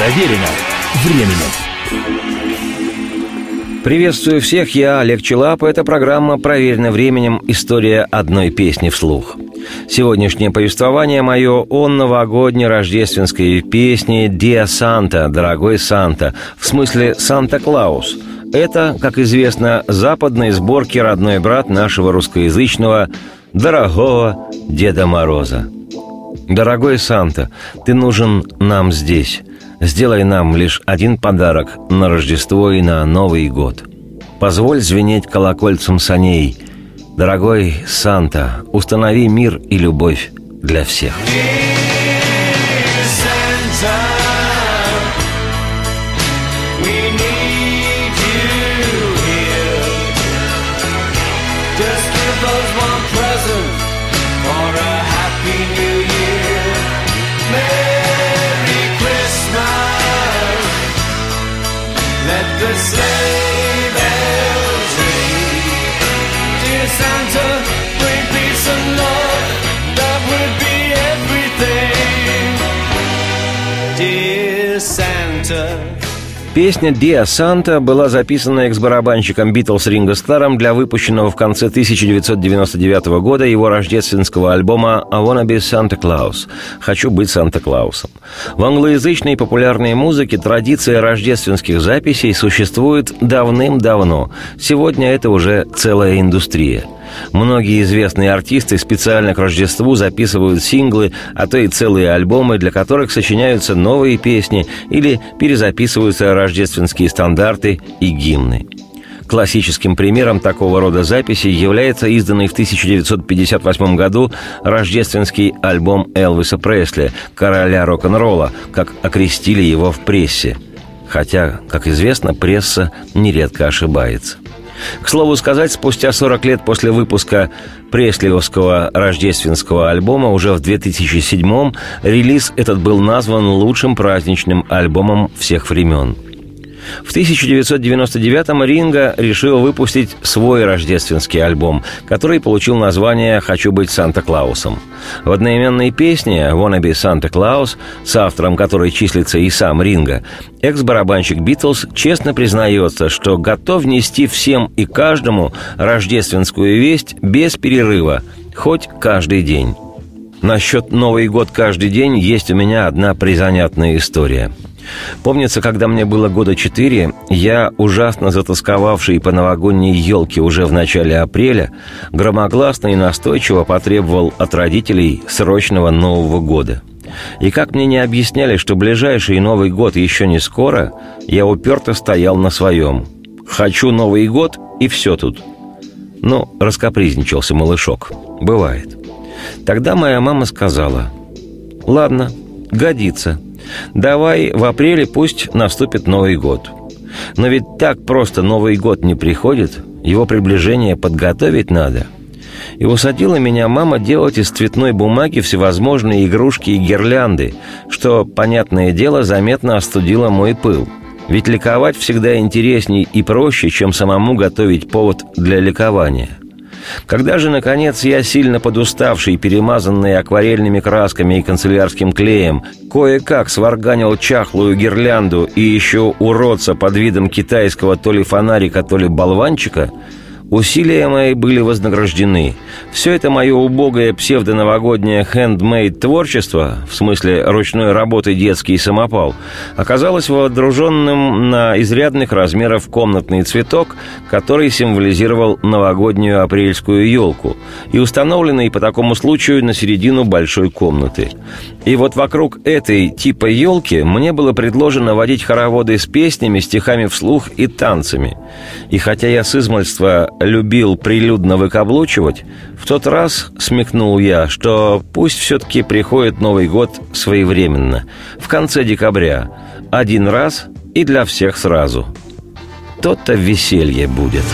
Проверено временем. Приветствую всех, я Олег Челап. Это программа «Проверено временем. История одной песни вслух». Сегодняшнее повествование мое о новогодней рождественской песне «Диа Санта», «Дорогой Санта», в смысле «Санта-Клаус». Это, как известно, западные сборки родной брат нашего русскоязычного «Дорогого Деда Мороза». Дорогой Санта, ты нужен нам здесь. Сделай нам лишь один подарок на Рождество и на Новый год. Позволь звенеть колокольцем саней. Дорогой Санта, установи мир и любовь для всех. the sleigh bells ring. Dear Santa, bring peace and love, that would be everything. Dear Santa. Песня «Диа Санта» была записана экс-барабанщиком Битлз Ринго Старом для выпущенного в конце 1999 года его рождественского альбома «I wanna be Santa Claus» – «Хочу быть Санта-Клаусом». В англоязычной популярной музыке традиция рождественских записей существует давным-давно. Сегодня это уже целая индустрия – Многие известные артисты специально к Рождеству записывают синглы, а то и целые альбомы, для которых сочиняются новые песни или перезаписываются рождественские стандарты и гимны. Классическим примером такого рода записи является изданный в 1958 году рождественский альбом Элвиса Пресли «Короля рок-н-ролла», как окрестили его в прессе. Хотя, как известно, пресса нередко ошибается – к слову сказать, спустя 40 лет после выпуска Преслиевского рождественского альбома уже в 2007-м релиз этот был назван лучшим праздничным альбомом всех времен – в 1999-м Ринга решил выпустить свой рождественский альбом, который получил название «Хочу быть Санта-Клаусом». В одноименной песне «Wanna be Santa Claus», с автором которой числится и сам Ринга, экс-барабанщик «Битлз» честно признается, что готов нести всем и каждому рождественскую весть без перерыва, хоть каждый день. Насчет Новый год каждый день есть у меня одна призанятная история – Помнится, когда мне было года четыре, я, ужасно затасковавший по новогодней елке уже в начале апреля, громогласно и настойчиво потребовал от родителей срочного Нового года. И как мне не объясняли, что ближайший Новый год еще не скоро, я уперто стоял на своем. «Хочу Новый год, и все тут». Ну, раскопризничался малышок. Бывает. Тогда моя мама сказала, «Ладно, годится». Давай в апреле пусть наступит Новый год. Но ведь так просто Новый год не приходит, его приближение подготовить надо. И усадила меня мама делать из цветной бумаги всевозможные игрушки и гирлянды, что, понятное дело, заметно остудило мой пыл. Ведь ликовать всегда интересней и проще, чем самому готовить повод для ликования. Когда же, наконец, я, сильно подуставший, перемазанный акварельными красками и канцелярским клеем, кое-как сварганил чахлую гирлянду и еще уродца под видом китайского то ли фонарика, то ли болванчика – Усилия мои были вознаграждены. Все это мое убогое псевдоновогоднее хендмейд творчество, в смысле ручной работы детский самопал, оказалось водруженным на изрядных размеров комнатный цветок, который символизировал новогоднюю апрельскую елку и установленный по такому случаю на середину большой комнаты. И вот вокруг этой типа елки мне было предложено водить хороводы с песнями, стихами вслух и танцами. И хотя я с измальства любил прилюдно выкаблучивать, в тот раз смекнул я, что пусть все-таки приходит Новый год своевременно, в конце декабря, один раз и для всех сразу. То-то веселье будет.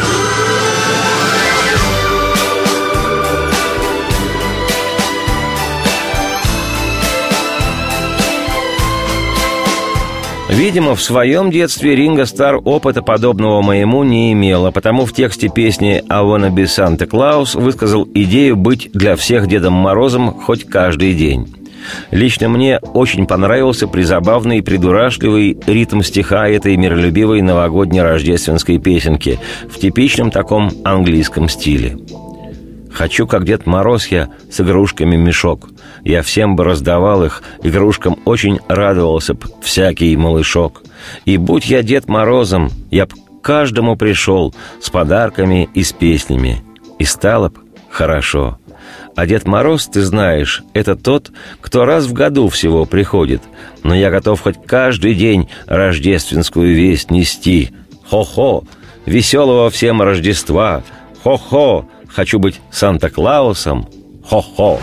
Видимо, в своем детстве Ринго Стар опыта подобного моему не имел, а потому в тексте песни «I wanna be Santa Claus» высказал идею быть для всех Дедом Морозом хоть каждый день. Лично мне очень понравился призабавный и придурашливый ритм стиха этой миролюбивой новогодней рождественской песенки в типичном таком английском стиле. Хочу, как Дед Мороз я, с игрушками мешок. Я всем бы раздавал их, игрушкам очень радовался б всякий малышок. И будь я Дед Морозом, я б каждому пришел с подарками и с песнями. И стало б хорошо. А Дед Мороз, ты знаешь, это тот, кто раз в году всего приходит. Но я готов хоть каждый день рождественскую весть нести. Хо-хо! Веселого всем Рождества! Хо-хо! Хочу быть Санта-Клаусом. Хо-хо.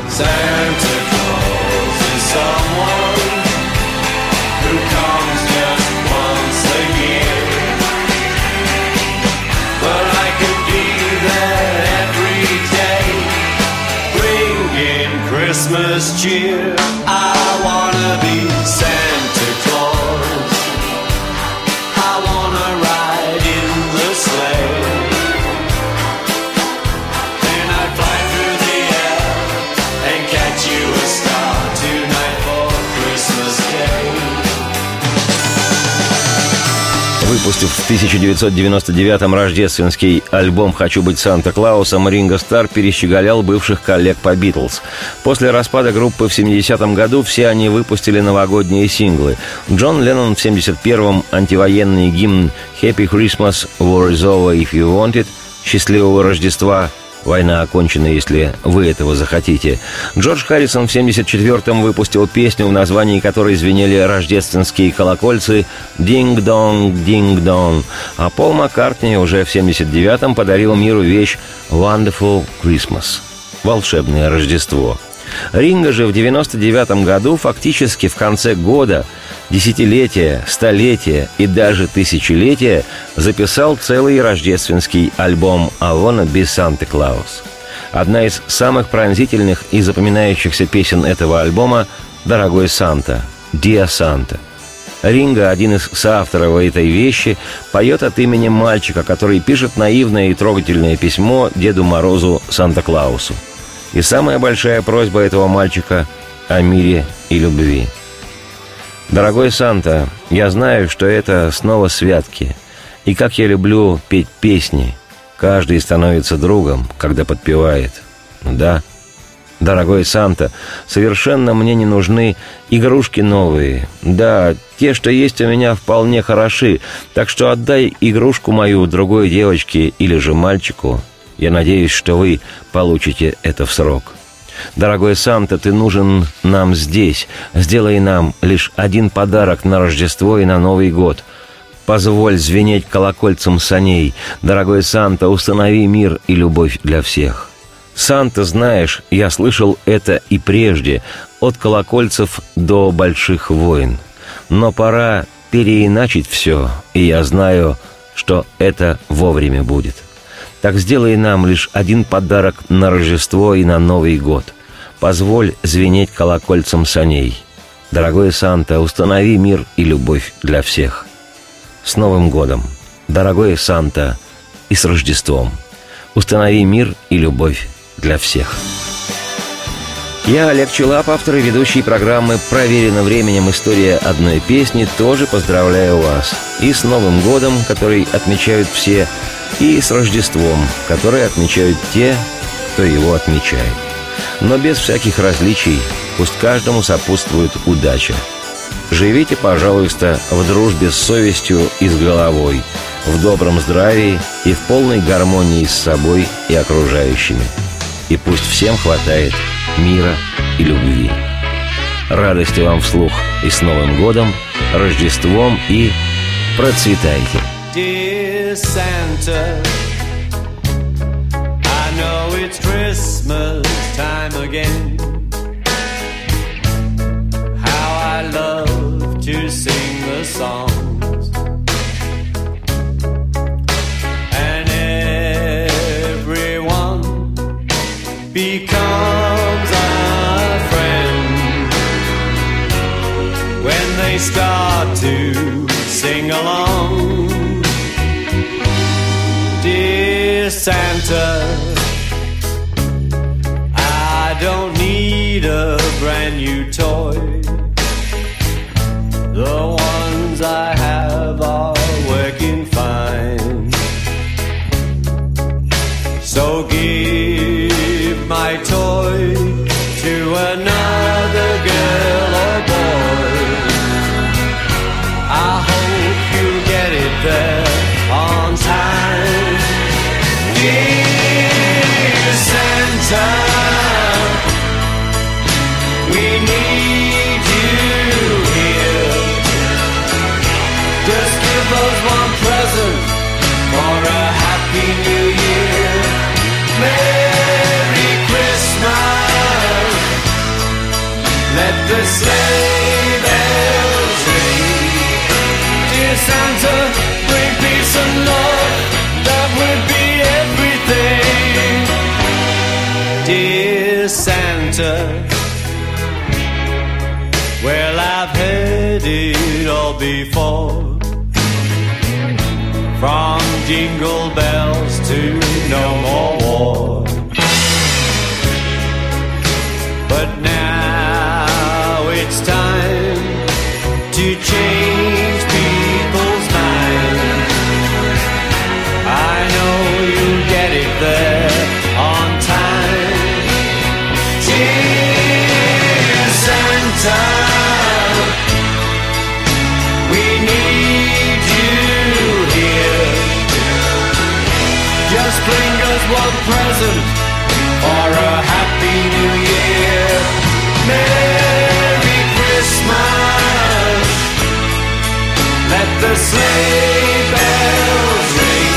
Cheer. I Выпустив в 1999-м рождественский альбом «Хочу быть Санта-Клаусом», Ринго Стар перещеголял бывших коллег по «Битлз». После распада группы в 70-м году все они выпустили новогодние синглы. Джон Леннон в 71-м антивоенный гимн «Happy Christmas, War is over if you want it» «Счастливого Рождества», Война окончена, если вы этого захотите. Джордж Харрисон в 74-м выпустил песню, в названии которой звенели рождественские колокольцы «Динг-донг, динг-донг», а Пол Маккартни уже в 79-м подарил миру вещь «Wonderful Christmas» — «Волшебное Рождество». Ринга же в 99 году фактически в конце года, десятилетия, столетия и даже тысячелетия записал целый рождественский альбом «I be Santa Claus». Одна из самых пронзительных и запоминающихся песен этого альбома «Дорогой Санта», «Dear Santa». Ринга, один из соавторов этой вещи, поет от имени мальчика, который пишет наивное и трогательное письмо Деду Морозу Санта-Клаусу – и самая большая просьба этого мальчика о мире и любви. Дорогой Санта, я знаю, что это снова святки. И как я люблю петь песни. Каждый становится другом, когда подпевает. Да, дорогой Санта, совершенно мне не нужны игрушки новые. Да, те, что есть у меня, вполне хороши. Так что отдай игрушку мою другой девочке или же мальчику, я надеюсь, что вы получите это в срок. Дорогой Санта, ты нужен нам здесь. Сделай нам лишь один подарок на Рождество и на Новый год. Позволь звенеть колокольцем саней. Дорогой Санта, установи мир и любовь для всех. Санта, знаешь, я слышал это и прежде, от колокольцев до больших войн. Но пора переиначить все, и я знаю, что это вовремя будет. Так сделай нам лишь один подарок на Рождество и на Новый год. Позволь звенеть колокольцем саней. Дорогой Санта, установи мир и любовь для всех. С Новым годом! Дорогой Санта, и с Рождеством! Установи мир и любовь для всех. Я, Олег Челап, автор и ведущий программы «Проверено временем. История одной песни», тоже поздравляю вас. И с Новым годом, который отмечают все и с Рождеством, которое отмечают те, кто его отмечает. Но без всяких различий, пусть каждому сопутствует удача. Живите, пожалуйста, в дружбе с совестью и с головой, в добром здравии и в полной гармонии с собой и окружающими. И пусть всем хватает мира и любви. Радости вам вслух и с Новым годом, Рождеством и процветайте! Santa. I know it's Christmas time again. How I love to sing the songs. And everyone becomes a friend when they start to sing along. Santa. I don't need a brand new toy. The Santa, bring peace and love. That would be everything. Dear Santa, well, I've heard it all before. From jingle bells to no more war. But now present or a happy new year. Merry Christmas. Let the sleigh bells ring.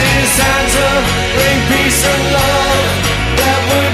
Dear Santa, bring peace and love that will.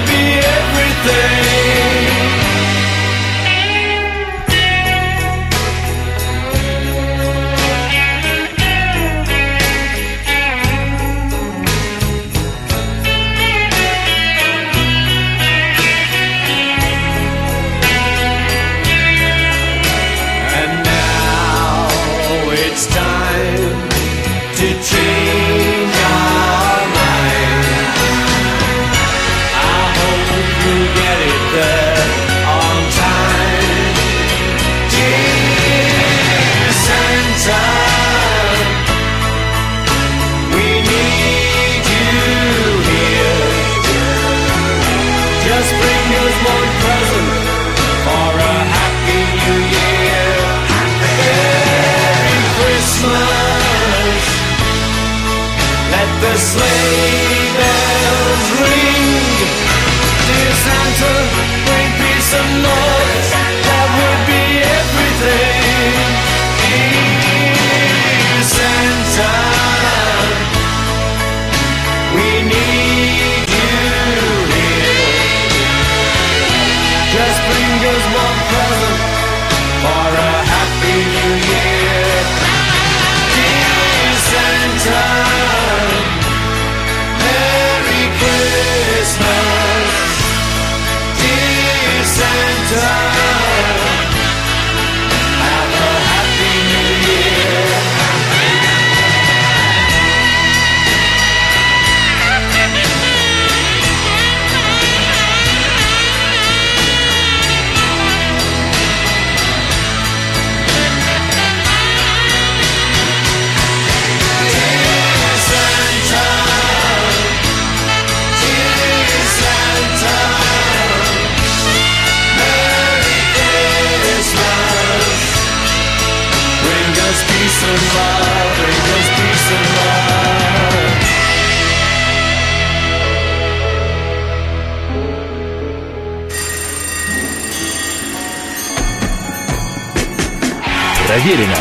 Проверено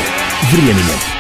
временем.